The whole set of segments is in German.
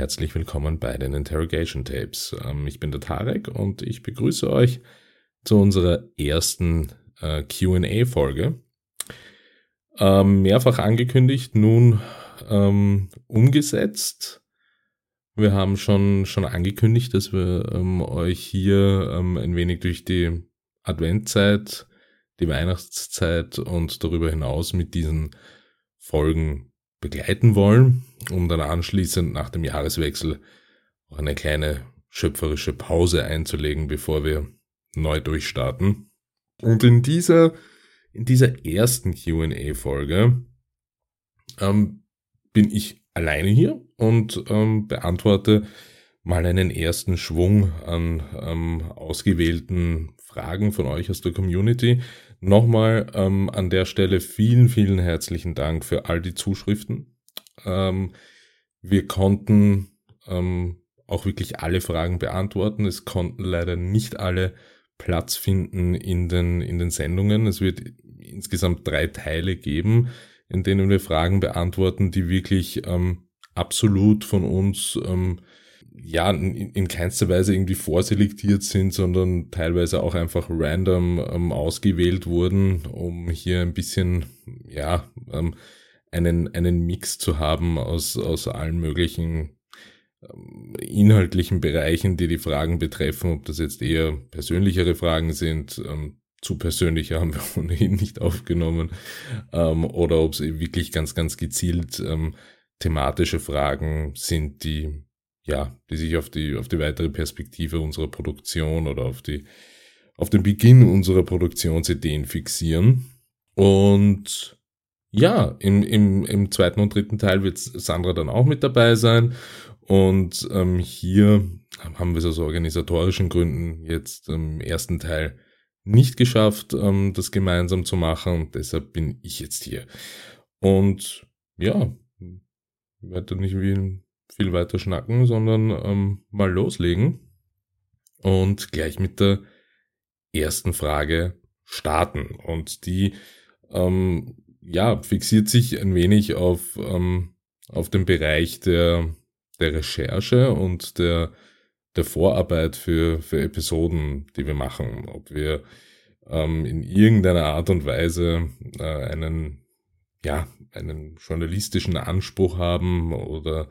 Herzlich willkommen bei den Interrogation Tapes. Ähm, ich bin der Tarek und ich begrüße euch zu unserer ersten äh, QA-Folge. Ähm, mehrfach angekündigt, nun ähm, umgesetzt. Wir haben schon, schon angekündigt, dass wir euch hier ein wenig durch die Adventzeit, die Weihnachtszeit und darüber hinaus mit diesen Folgen begleiten wollen, um dann anschließend nach dem Jahreswechsel auch eine kleine schöpferische Pause einzulegen, bevor wir neu durchstarten. Und in dieser, in dieser ersten QA-Folge ähm, bin ich alleine hier und ähm, beantworte mal einen ersten Schwung an ähm, ausgewählten Fragen von euch aus der Community. Nochmal ähm, an der Stelle vielen, vielen herzlichen Dank für all die Zuschriften. Ähm, wir konnten ähm, auch wirklich alle Fragen beantworten. Es konnten leider nicht alle Platz finden in den, in den Sendungen. Es wird insgesamt drei Teile geben, in denen wir Fragen beantworten, die wirklich ähm, absolut von uns ähm, ja, in, in keinster Weise irgendwie vorselektiert sind, sondern teilweise auch einfach random ähm, ausgewählt wurden, um hier ein bisschen, ja, ähm, einen, einen Mix zu haben aus, aus allen möglichen ähm, inhaltlichen Bereichen, die die Fragen betreffen, ob das jetzt eher persönlichere Fragen sind, ähm, zu persönliche haben wir ohnehin nicht aufgenommen, ähm, oder ob es wirklich ganz, ganz gezielt ähm, thematische Fragen sind, die ja, die sich auf die, auf die weitere Perspektive unserer Produktion oder auf die, auf den Beginn unserer Produktionsideen fixieren. Und ja, im, im, im zweiten und dritten Teil wird Sandra dann auch mit dabei sein. Und ähm, hier haben wir es aus organisatorischen Gründen jetzt im ersten Teil nicht geschafft, ähm, das gemeinsam zu machen. Deshalb bin ich jetzt hier. Und ja, werde nicht wie viel weiter schnacken, sondern ähm, mal loslegen und gleich mit der ersten Frage starten. Und die ähm, ja, fixiert sich ein wenig auf, ähm, auf den Bereich der, der Recherche und der, der Vorarbeit für, für Episoden, die wir machen. Ob wir ähm, in irgendeiner Art und Weise äh, einen, ja, einen journalistischen Anspruch haben oder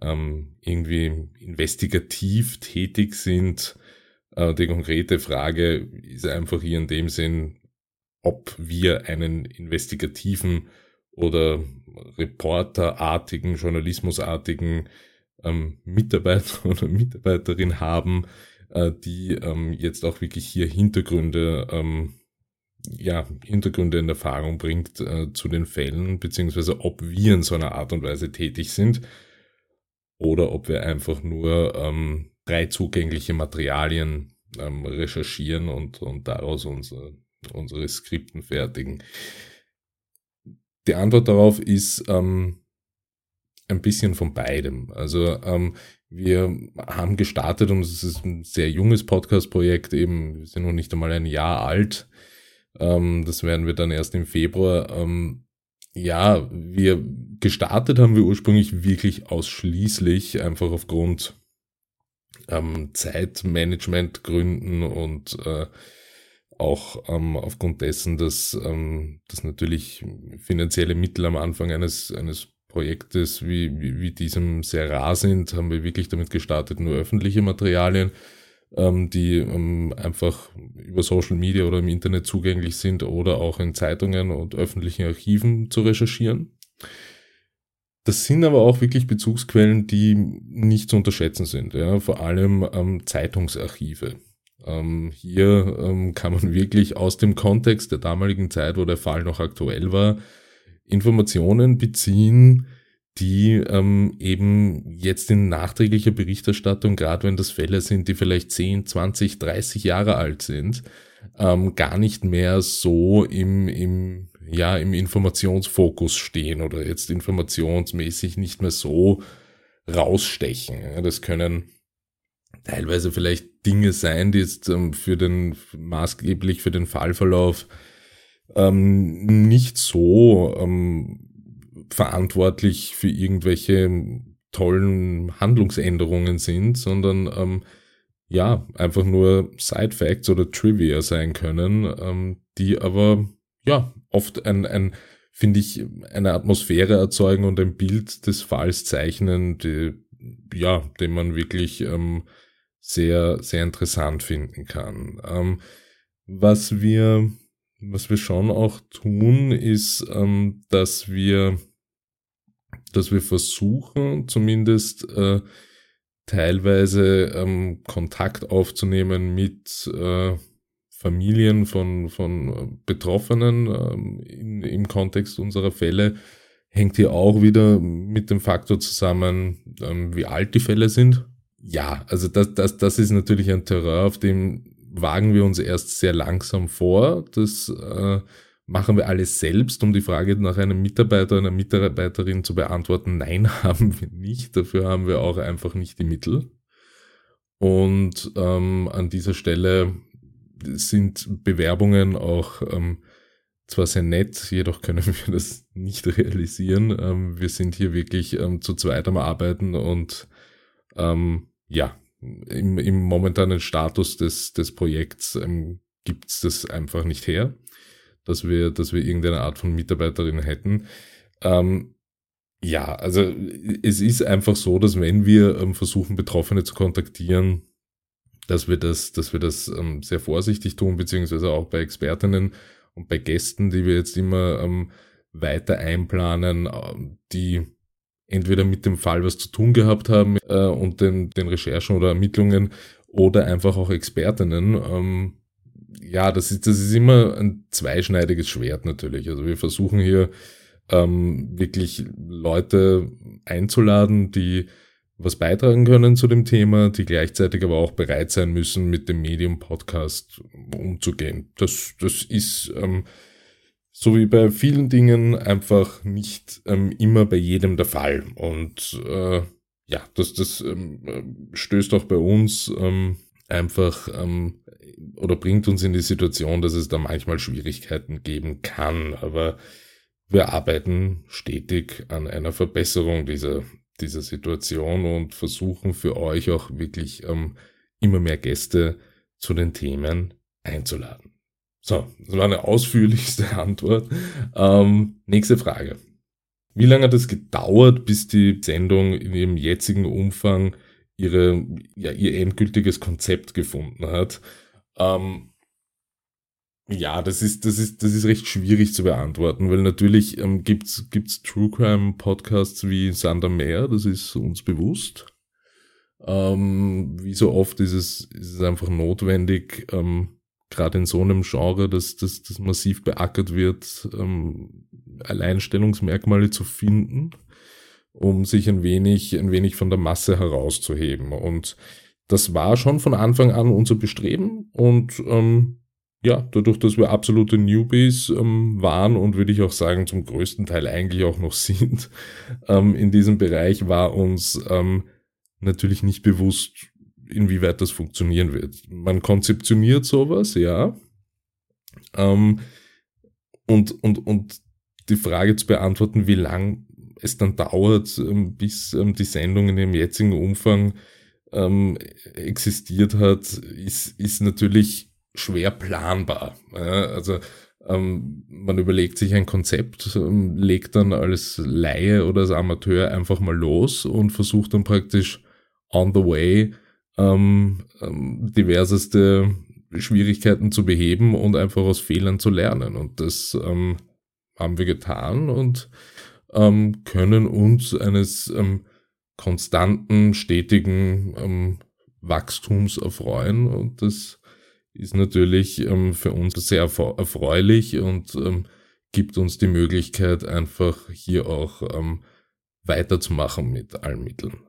ähm, irgendwie investigativ tätig sind. Äh, die konkrete Frage ist einfach hier in dem Sinn, ob wir einen investigativen oder reporterartigen, journalismusartigen ähm, Mitarbeiter oder Mitarbeiterin haben, äh, die ähm, jetzt auch wirklich hier Hintergründe, ähm, ja, Hintergründe in Erfahrung bringt äh, zu den Fällen, beziehungsweise ob wir in so einer Art und Weise tätig sind oder ob wir einfach nur ähm, drei zugängliche Materialien ähm, recherchieren und, und daraus unsere, unsere Skripten fertigen. Die Antwort darauf ist ähm, ein bisschen von beidem. Also ähm, wir haben gestartet und es ist ein sehr junges Podcast-Projekt, eben, wir sind noch nicht einmal ein Jahr alt. Ähm, das werden wir dann erst im Februar. Ähm, ja, wir gestartet haben wir ursprünglich wirklich ausschließlich einfach aufgrund ähm, Zeitmanagementgründen und äh, auch ähm, aufgrund dessen, dass, ähm, dass natürlich finanzielle Mittel am Anfang eines, eines Projektes wie, wie, wie diesem sehr rar sind, haben wir wirklich damit gestartet, nur öffentliche Materialien ähm, die ähm, einfach über Social Media oder im Internet zugänglich sind oder auch in Zeitungen und öffentlichen Archiven zu recherchieren. Das sind aber auch wirklich Bezugsquellen, die nicht zu unterschätzen sind. Ja? Vor allem ähm, Zeitungsarchive. Ähm, hier ähm, kann man wirklich aus dem Kontext der damaligen Zeit, wo der Fall noch aktuell war, Informationen beziehen, die ähm, eben jetzt in nachträglicher Berichterstattung, gerade wenn das Fälle sind, die vielleicht 10, 20, 30 Jahre alt sind, ähm, gar nicht mehr so im, im, ja, im Informationsfokus stehen oder jetzt informationsmäßig nicht mehr so rausstechen. Das können teilweise vielleicht Dinge sein, die jetzt ähm, für den, maßgeblich für den Fallverlauf ähm, nicht so ähm, verantwortlich für irgendwelche tollen Handlungsänderungen sind, sondern ähm, ja, einfach nur Side Facts oder Trivia sein können, ähm, die aber ja oft ein, ein finde ich, eine Atmosphäre erzeugen und ein Bild des Falls zeichnen, die, ja, den man wirklich ähm, sehr, sehr interessant finden kann. Ähm, was wir, was wir schon auch tun, ist, ähm, dass wir, dass wir versuchen, zumindest äh, teilweise ähm, Kontakt aufzunehmen mit äh, Familien von, von Betroffenen ähm, in, im Kontext unserer Fälle hängt hier auch wieder mit dem Faktor zusammen, ähm, wie alt die Fälle sind. Ja, also das, das, das ist natürlich ein Terrain, auf dem wagen wir uns erst sehr langsam vor. Das äh, machen wir alles selbst, um die Frage nach einem Mitarbeiter, einer Mitarbeiterin zu beantworten. Nein, haben wir nicht. Dafür haben wir auch einfach nicht die Mittel. Und ähm, an dieser Stelle sind Bewerbungen auch ähm, zwar sehr nett, jedoch können wir das nicht realisieren. Ähm, wir sind hier wirklich ähm, zu zweit am Arbeiten und ähm, ja, im, im momentanen Status des, des Projekts ähm, gibt es das einfach nicht her, dass wir, dass wir irgendeine Art von Mitarbeiterin hätten. Ähm, ja, also es ist einfach so, dass wenn wir ähm, versuchen, Betroffene zu kontaktieren, dass wir das, dass wir das ähm, sehr vorsichtig tun, beziehungsweise auch bei Expertinnen und bei Gästen, die wir jetzt immer ähm, weiter einplanen, äh, die entweder mit dem Fall was zu tun gehabt haben äh, und den, den Recherchen oder Ermittlungen oder einfach auch Expertinnen. Ähm, ja, das ist, das ist immer ein zweischneidiges Schwert natürlich. Also wir versuchen hier ähm, wirklich Leute einzuladen, die was beitragen können zu dem Thema, die gleichzeitig aber auch bereit sein müssen, mit dem Medium-Podcast umzugehen. Das, das ist ähm, so wie bei vielen Dingen einfach nicht ähm, immer bei jedem der Fall. Und äh, ja, das, das ähm, stößt auch bei uns ähm, einfach ähm, oder bringt uns in die Situation, dass es da manchmal Schwierigkeiten geben kann. Aber wir arbeiten stetig an einer Verbesserung dieser dieser Situation und versuchen für euch auch wirklich ähm, immer mehr Gäste zu den Themen einzuladen. So, das war eine ausführlichste Antwort. Ähm, nächste Frage. Wie lange hat es gedauert, bis die Sendung in ihrem jetzigen Umfang ihre, ja, ihr endgültiges Konzept gefunden hat? Ähm, ja, das ist, das ist, das ist recht schwierig zu beantworten, weil natürlich ähm, gibt's, gibt's True Crime Podcasts wie Sander Meer, das ist uns bewusst. Ähm, wie so oft ist es, ist es einfach notwendig, ähm, gerade in so einem Genre, dass das, das massiv beackert wird, ähm, Alleinstellungsmerkmale zu finden, um sich ein wenig, ein wenig von der Masse herauszuheben. Und das war schon von Anfang an unser Bestreben und ähm, ja, dadurch, dass wir absolute Newbies ähm, waren und würde ich auch sagen, zum größten Teil eigentlich auch noch sind ähm, in diesem Bereich, war uns ähm, natürlich nicht bewusst, inwieweit das funktionieren wird. Man konzeptioniert sowas, ja. Ähm, und, und, und die Frage zu beantworten, wie lang es dann dauert, ähm, bis ähm, die Sendung in dem jetzigen Umfang ähm, existiert hat, ist, ist natürlich schwer planbar. Also man überlegt sich ein Konzept, legt dann als Laie oder als Amateur einfach mal los und versucht dann praktisch on the way ähm, diverseste Schwierigkeiten zu beheben und einfach aus Fehlern zu lernen. Und das ähm, haben wir getan und ähm, können uns eines ähm, konstanten, stetigen ähm, Wachstums erfreuen. Und das ist natürlich ähm, für uns sehr erfreulich und ähm, gibt uns die Möglichkeit, einfach hier auch ähm, weiterzumachen mit allen Mitteln.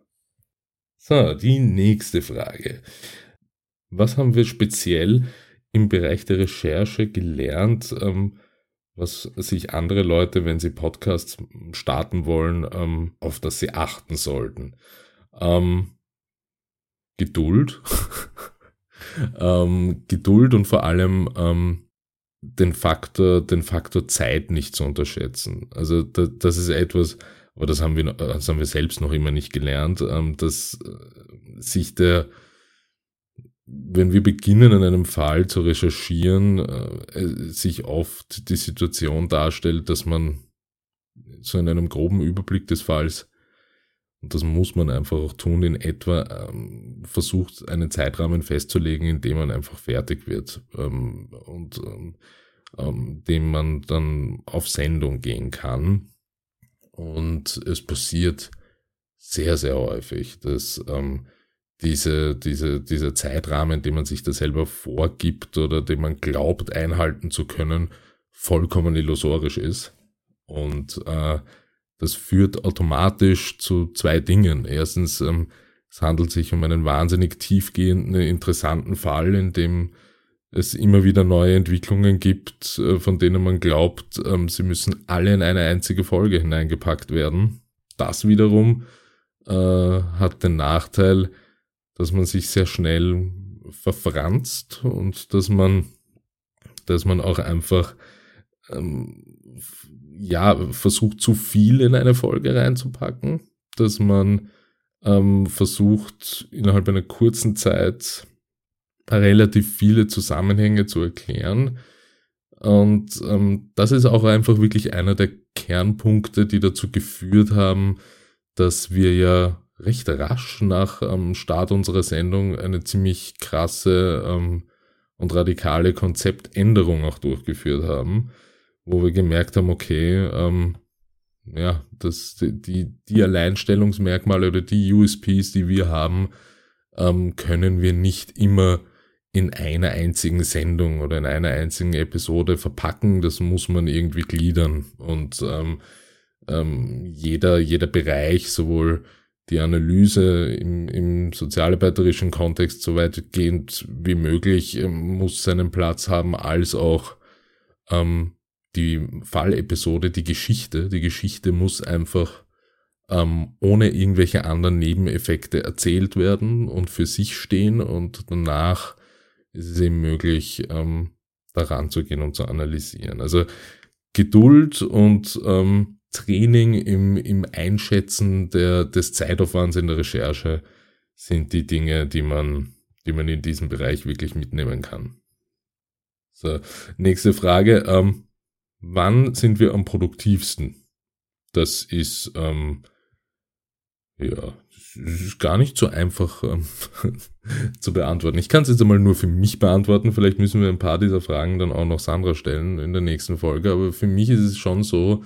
So, die nächste Frage. Was haben wir speziell im Bereich der Recherche gelernt, ähm, was sich andere Leute, wenn sie Podcasts starten wollen, ähm, auf das sie achten sollten? Ähm, Geduld. ähm, Geduld und vor allem ähm, den Faktor, den Faktor Zeit nicht zu unterschätzen. Also da, das ist etwas, aber das haben wir, das haben wir selbst noch immer nicht gelernt, ähm, dass äh, sich der, wenn wir beginnen, an einem Fall zu recherchieren, äh, sich oft die Situation darstellt, dass man so in einem groben Überblick des Falls, und das muss man einfach auch tun, in etwa ähm, versucht, einen Zeitrahmen festzulegen, in dem man einfach fertig wird ähm, und ähm, dem man dann auf Sendung gehen kann. Und es passiert sehr, sehr häufig, dass diese, diese, dieser Zeitrahmen, den man sich da selber vorgibt oder den man glaubt einhalten zu können, vollkommen illusorisch ist. Und äh, das führt automatisch zu zwei Dingen. Erstens, ähm, es handelt sich um einen wahnsinnig tiefgehenden, interessanten Fall, in dem es immer wieder neue Entwicklungen gibt, äh, von denen man glaubt, ähm, sie müssen alle in eine einzige Folge hineingepackt werden. Das wiederum äh, hat den Nachteil, dass man sich sehr schnell verfranst und dass man, dass man auch einfach ähm, ja versucht zu viel in eine Folge reinzupacken, dass man ähm, versucht innerhalb einer kurzen Zeit relativ viele Zusammenhänge zu erklären. Und ähm, das ist auch einfach wirklich einer der Kernpunkte, die dazu geführt haben, dass wir ja recht rasch nach ähm, Start unserer Sendung eine ziemlich krasse ähm, und radikale Konzeptänderung auch durchgeführt haben, wo wir gemerkt haben, okay, ähm, ja, das, die, die Alleinstellungsmerkmale oder die USPs, die wir haben, ähm, können wir nicht immer in einer einzigen Sendung oder in einer einzigen Episode verpacken. Das muss man irgendwie gliedern. Und ähm, ähm, jeder, jeder Bereich, sowohl die Analyse im, im sozialarbeiterischen Kontext so weitgehend wie möglich ähm, muss seinen Platz haben, als auch ähm, die Fallepisode, die Geschichte. Die Geschichte muss einfach ähm, ohne irgendwelche anderen Nebeneffekte erzählt werden und für sich stehen und danach ist es eben möglich, ähm, daran zu gehen und zu analysieren. Also Geduld und ähm, Training im, im Einschätzen der, des Zeitaufwands in der Recherche sind die Dinge, die man, die man in diesem Bereich wirklich mitnehmen kann. So, nächste Frage. Ähm, wann sind wir am produktivsten? Das ist ähm, ja es ist gar nicht so einfach ähm, zu beantworten. Ich kann es jetzt einmal nur für mich beantworten. Vielleicht müssen wir ein paar dieser Fragen dann auch noch Sandra stellen in der nächsten Folge. Aber für mich ist es schon so,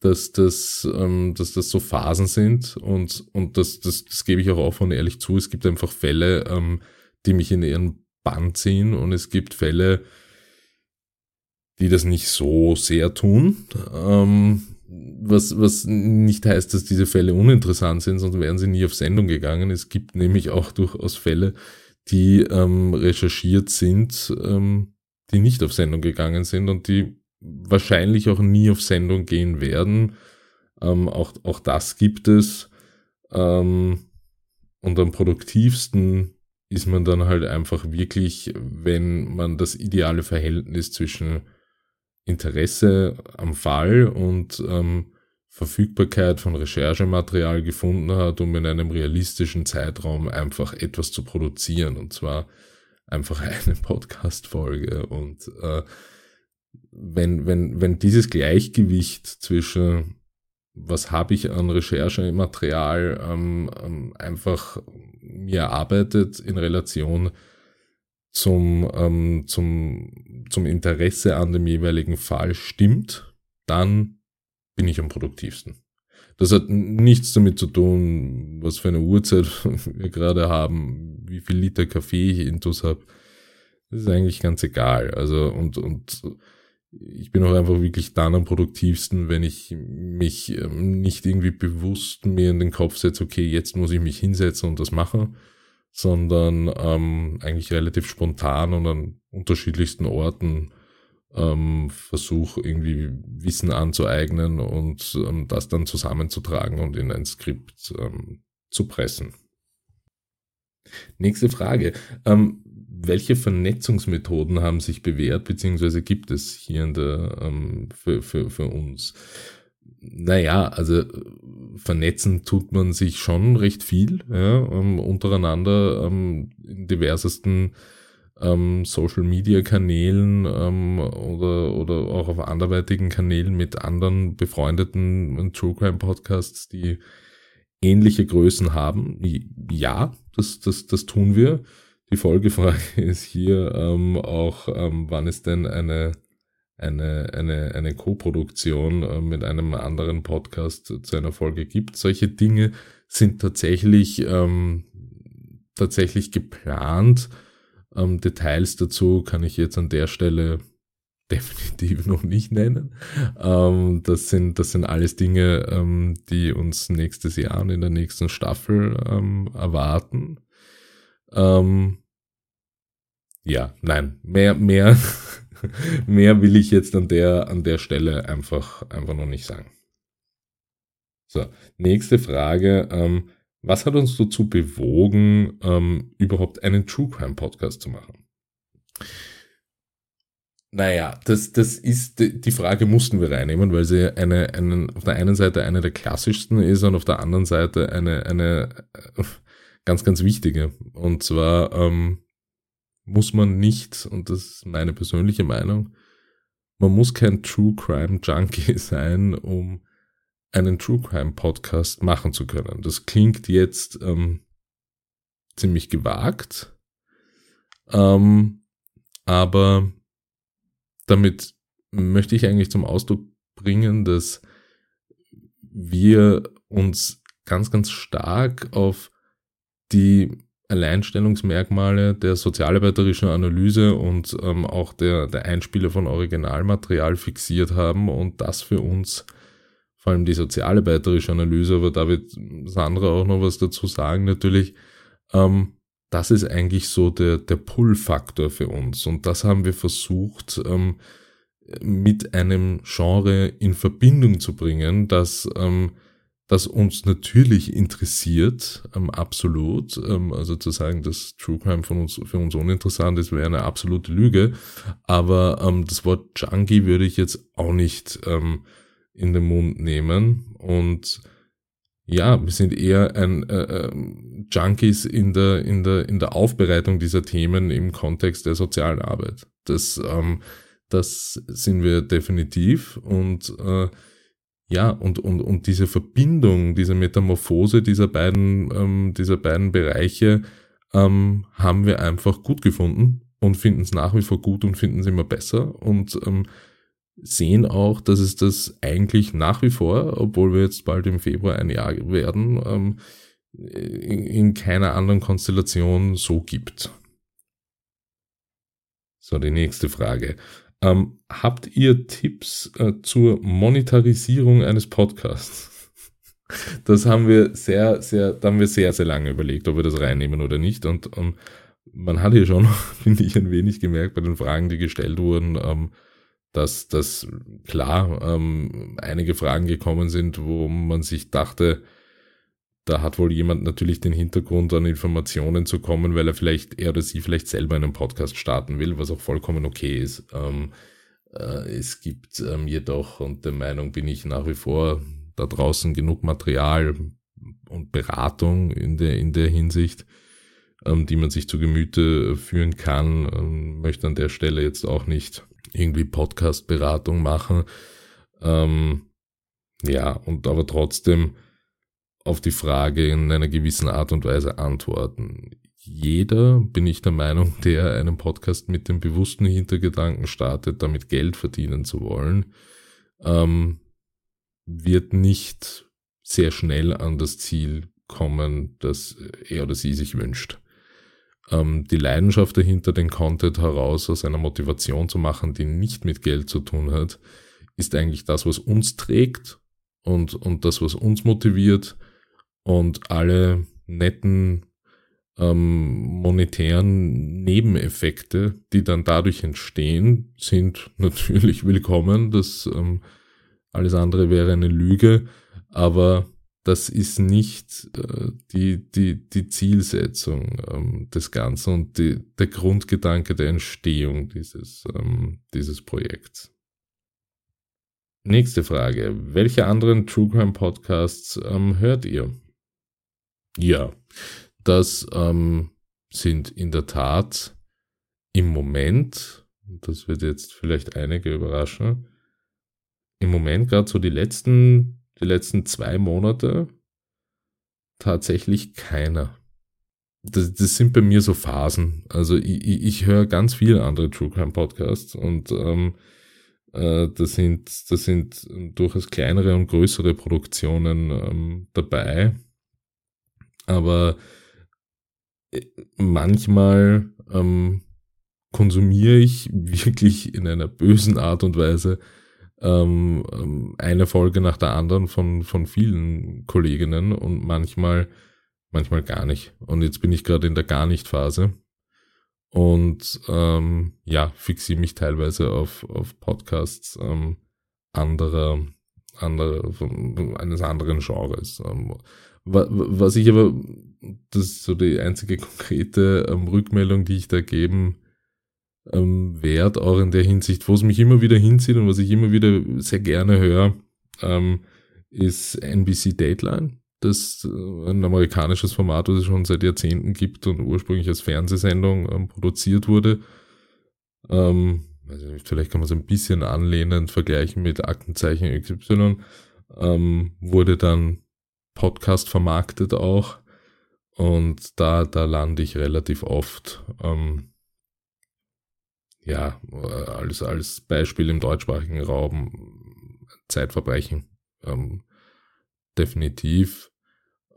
dass das, ähm, dass das so Phasen sind und, und das, das, das gebe ich auch offen und ehrlich zu. Es gibt einfach Fälle, ähm, die mich in ihren Bann ziehen und es gibt Fälle, die das nicht so sehr tun. Ähm, was, was nicht heißt, dass diese Fälle uninteressant sind, sonst wären sie nie auf Sendung gegangen. Es gibt nämlich auch durchaus Fälle, die ähm, recherchiert sind, ähm, die nicht auf Sendung gegangen sind und die wahrscheinlich auch nie auf Sendung gehen werden. Ähm, auch, auch das gibt es. Ähm, und am produktivsten ist man dann halt einfach wirklich, wenn man das ideale Verhältnis zwischen Interesse am Fall und ähm, Verfügbarkeit von Recherchematerial gefunden hat, um in einem realistischen Zeitraum einfach etwas zu produzieren. Und zwar einfach eine Podcast-Folge. Und äh, wenn, wenn, wenn dieses Gleichgewicht zwischen was habe ich an Recherchematerial ähm, ähm, einfach mir erarbeitet in Relation zum, ähm, zum, zum Interesse an dem jeweiligen Fall stimmt, dann bin ich am produktivsten. Das hat nichts damit zu tun, was für eine Uhrzeit wir gerade haben, wie viel Liter Kaffee ich intus habe. Das ist eigentlich ganz egal. Also und, und ich bin auch einfach wirklich dann am produktivsten, wenn ich mich ähm, nicht irgendwie bewusst mir in den Kopf setze, okay, jetzt muss ich mich hinsetzen und das machen, sondern ähm, eigentlich relativ spontan und an unterschiedlichsten Orten ähm, versuche irgendwie Wissen anzueignen und ähm, das dann zusammenzutragen und in ein Skript ähm, zu pressen. Nächste Frage. Ähm, welche Vernetzungsmethoden haben sich bewährt, beziehungsweise gibt es hier in der, ähm, für, für, für uns? naja, also vernetzen tut man sich schon recht viel, ja, ähm, untereinander ähm, in diversesten ähm, Social Media Kanälen ähm, oder, oder auch auf anderweitigen Kanälen mit anderen befreundeten True Crime Podcasts, die ähnliche Größen haben. Ja, das, das, das tun wir. Die Folgefrage ist hier ähm, auch, ähm, wann ist denn eine, eine, eine, eine Co-Produktion äh, mit einem anderen Podcast zu einer Folge gibt. Solche Dinge sind tatsächlich, ähm, tatsächlich geplant. Ähm, Details dazu kann ich jetzt an der Stelle definitiv noch nicht nennen. Ähm, das sind, das sind alles Dinge, ähm, die uns nächstes Jahr und in der nächsten Staffel ähm, erwarten. Ähm, ja, nein, mehr, mehr, mehr will ich jetzt an der, an der Stelle einfach, einfach noch nicht sagen. So, nächste Frage. Ähm, was hat uns dazu bewogen, ähm, überhaupt einen True Crime Podcast zu machen? Naja, das, das ist, die Frage mussten wir reinnehmen, weil sie eine, einen, auf der einen Seite eine der klassischsten ist und auf der anderen Seite eine, eine äh, ganz, ganz wichtige. Und zwar ähm, muss man nicht, und das ist meine persönliche Meinung, man muss kein True Crime Junkie sein, um einen True Crime Podcast machen zu können. Das klingt jetzt ähm, ziemlich gewagt, ähm, aber damit möchte ich eigentlich zum Ausdruck bringen, dass wir uns ganz, ganz stark auf die Alleinstellungsmerkmale der sozialarbeiterischen Analyse und ähm, auch der, der Einspieler von Originalmaterial fixiert haben und das für uns, vor allem die sozialarbeiterische Analyse, aber da wird Sandra auch noch was dazu sagen natürlich, ähm, das ist eigentlich so der, der Pull-Faktor für uns. Und das haben wir versucht, ähm, mit einem Genre in Verbindung zu bringen, das, ähm, das uns natürlich interessiert, ähm, absolut. Ähm, also zu sagen, dass True Crime von uns, für uns uninteressant ist, wäre eine absolute Lüge. Aber ähm, das Wort Junkie würde ich jetzt auch nicht ähm, in den Mund nehmen. Und ja, wir sind eher ein äh, äh, Junkies in der, in, der, in der Aufbereitung dieser Themen im Kontext der sozialen Arbeit. Das, ähm, das sind wir definitiv. Und äh, ja, und, und, und diese Verbindung, diese Metamorphose dieser beiden, ähm, dieser beiden Bereiche ähm, haben wir einfach gut gefunden und finden es nach wie vor gut und finden es immer besser. Und ähm, sehen auch, dass es das eigentlich nach wie vor, obwohl wir jetzt bald im Februar ein Jahr werden, ähm, in, in keiner anderen Konstellation so gibt. So, die nächste Frage. Ähm, habt ihr Tipps äh, zur Monetarisierung eines Podcasts? Das haben wir sehr, sehr, da haben wir sehr, sehr lange überlegt, ob wir das reinnehmen oder nicht. Und um, man hat hier schon, finde ich, ein wenig gemerkt bei den Fragen, die gestellt wurden, ähm, dass, dass klar ähm, einige Fragen gekommen sind, wo man sich dachte, da hat wohl jemand natürlich den Hintergrund an Informationen zu kommen, weil er vielleicht, er oder sie vielleicht selber einen Podcast starten will, was auch vollkommen okay ist. Ähm, äh, es gibt ähm, jedoch, und der Meinung bin ich nach wie vor, da draußen genug Material und Beratung in der, in der Hinsicht, ähm, die man sich zu Gemüte führen kann. Ähm, möchte an der Stelle jetzt auch nicht irgendwie Podcast-Beratung machen. Ähm, ja, und aber trotzdem auf die Frage in einer gewissen Art und Weise antworten. Jeder, bin ich der Meinung, der einen Podcast mit dem bewussten Hintergedanken startet, damit Geld verdienen zu wollen, ähm, wird nicht sehr schnell an das Ziel kommen, das er oder sie sich wünscht ähm, die Leidenschaft dahinter, den Content heraus aus einer Motivation zu machen, die nicht mit Geld zu tun hat, ist eigentlich das, was uns trägt und, und das, was uns motiviert und alle netten ähm, monetären Nebeneffekte, die dann dadurch entstehen, sind natürlich willkommen. Das ähm, alles andere wäre eine Lüge, aber das ist nicht äh, die, die, die Zielsetzung ähm, des Ganzen und die, der Grundgedanke der Entstehung dieses, ähm, dieses Projekts. Nächste Frage. Welche anderen True Crime Podcasts ähm, hört ihr? Ja, das ähm, sind in der Tat im Moment, das wird jetzt vielleicht einige überraschen, im Moment gerade so die letzten, die letzten zwei Monate tatsächlich keiner. Das, das sind bei mir so Phasen. Also ich, ich, höre ganz viele andere True Crime Podcasts und ähm, äh, da sind, da sind durchaus kleinere und größere Produktionen ähm, dabei. Aber äh, manchmal ähm, konsumiere ich wirklich in einer bösen Art und Weise ähm, ähm, eine Folge nach der anderen von, von vielen Kolleginnen und manchmal, manchmal gar nicht. Und jetzt bin ich gerade in der Gar nicht Phase und ähm, ja, fixiere mich teilweise auf, auf Podcasts ähm, anderer, anderer, eines anderen Genres. Ähm, was ich aber, das ist so die einzige konkrete ähm, Rückmeldung, die ich da geben ähm, wert, auch in der Hinsicht, wo es mich immer wieder hinzieht und was ich immer wieder sehr gerne höre, ähm, ist NBC Dateline. Das äh, ein amerikanisches Format, das es schon seit Jahrzehnten gibt und ursprünglich als Fernsehsendung ähm, produziert wurde. Ähm, also vielleicht kann man es ein bisschen anlehnend vergleichen mit Aktenzeichen XY. Ähm, wurde dann Podcast vermarktet auch. Und da, da lande ich relativ oft. Ähm, ja, als, als Beispiel im deutschsprachigen Raum Zeitverbrechen. Ähm, definitiv.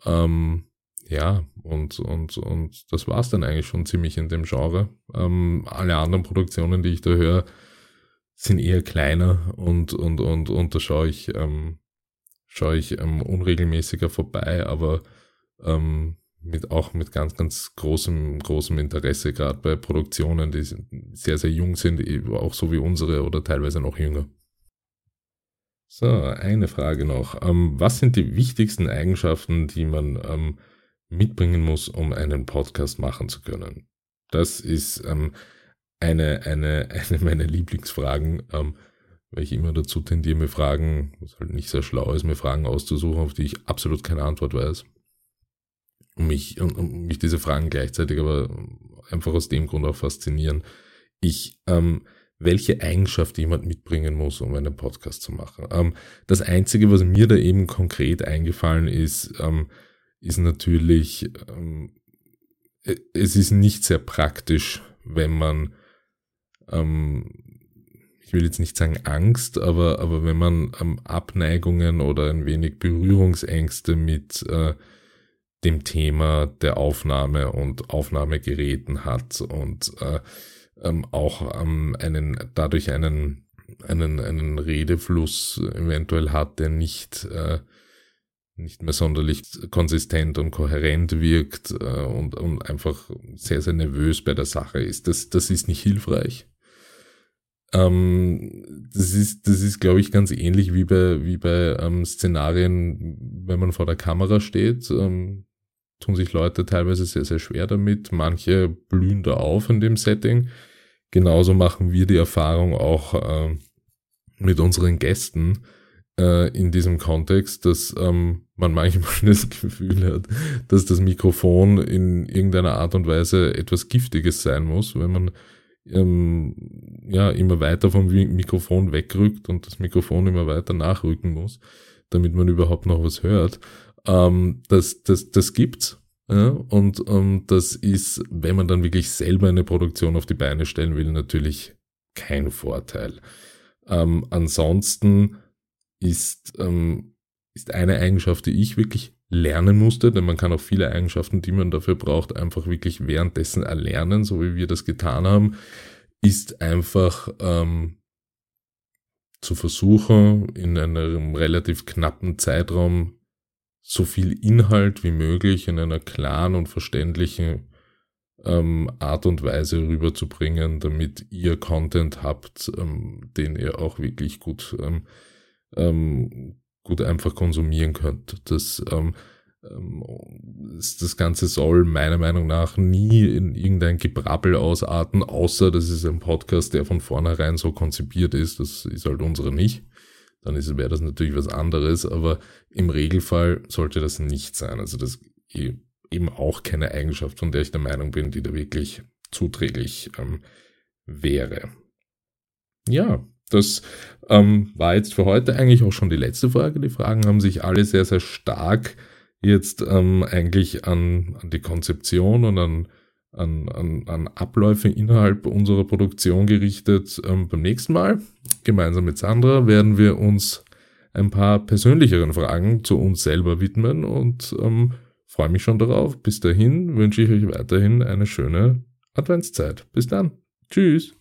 Ähm, ja, und, und, und das war's dann eigentlich schon ziemlich in dem Genre. Ähm, alle anderen Produktionen, die ich da höre, sind eher kleiner und, und, und, und da schaue ich, ähm, schaue ich ähm, unregelmäßiger vorbei, aber ähm, mit auch mit ganz, ganz großem, großem Interesse, gerade bei Produktionen, die sehr, sehr jung sind, auch so wie unsere oder teilweise noch jünger. So, eine Frage noch. Ähm, was sind die wichtigsten Eigenschaften, die man ähm, mitbringen muss, um einen Podcast machen zu können? Das ist ähm, eine, eine, eine meiner Lieblingsfragen, ähm, weil ich immer dazu tendiere, mir Fragen, was halt nicht sehr schlau ist, mir Fragen auszusuchen, auf die ich absolut keine Antwort weiß und mich, und, mich diese Fragen gleichzeitig aber einfach aus dem Grund auch faszinieren. Ich, ähm, welche Eigenschaft jemand mitbringen muss, um einen Podcast zu machen. Ähm, das Einzige, was mir da eben konkret eingefallen ist, ähm, ist natürlich, ähm, e, es ist nicht sehr praktisch, wenn man, ähm, ich will jetzt nicht sagen Angst, aber, aber wenn man ähm, Abneigungen oder ein wenig Berührungsängste mit äh, dem Thema der Aufnahme und Aufnahmegeräten hat und äh, ähm, auch ähm, einen dadurch einen einen einen Redefluss eventuell hat, der nicht äh, nicht mehr sonderlich konsistent und kohärent wirkt äh, und, und einfach sehr, sehr nervös bei der Sache ist. Das, das ist nicht hilfreich. Ähm, das ist, das ist, glaube ich, ganz ähnlich wie bei, wie bei ähm, Szenarien, wenn man vor der Kamera steht. Ähm, tun sich Leute teilweise sehr, sehr schwer damit. Manche blühen da auf in dem Setting. Genauso machen wir die Erfahrung auch äh, mit unseren Gästen äh, in diesem Kontext, dass ähm, man manchmal das Gefühl hat, dass das Mikrofon in irgendeiner Art und Weise etwas Giftiges sein muss, wenn man ähm, ja immer weiter vom Mikrofon wegrückt und das Mikrofon immer weiter nachrücken muss, damit man überhaupt noch was hört. Ähm, das, das, das gibt's. Ja, und ähm, das ist, wenn man dann wirklich selber eine Produktion auf die Beine stellen will, natürlich kein Vorteil. Ähm, ansonsten ist, ähm, ist eine Eigenschaft, die ich wirklich lernen musste, denn man kann auch viele Eigenschaften, die man dafür braucht, einfach wirklich währenddessen erlernen, so wie wir das getan haben, ist einfach ähm, zu versuchen, in einem relativ knappen Zeitraum so viel Inhalt wie möglich in einer klaren und verständlichen ähm, Art und Weise rüberzubringen, damit ihr Content habt, ähm, den ihr auch wirklich gut, ähm, ähm gut einfach konsumieren könnt. Das, ähm, ähm, das Ganze soll meiner Meinung nach nie in irgendein Gebrabbel ausarten, außer das ist ein Podcast, der von vornherein so konzipiert ist. Das ist halt unsere nicht. dann wäre das natürlich was anderes, aber im Regelfall sollte das nicht sein. Also das eben auch keine Eigenschaft, von der ich der Meinung bin, die da wirklich zuträglich ähm, wäre. Ja, das ähm, war jetzt für heute eigentlich auch schon die letzte Frage. Die Fragen haben sich alle sehr, sehr stark jetzt ähm, eigentlich an, an die Konzeption und an, an, an, an Abläufe innerhalb unserer Produktion gerichtet. Ähm, beim nächsten Mal, gemeinsam mit Sandra, werden wir uns ein paar persönlicheren Fragen zu uns selber widmen und ähm, freue mich schon darauf. Bis dahin wünsche ich euch weiterhin eine schöne Adventszeit. Bis dann. Tschüss.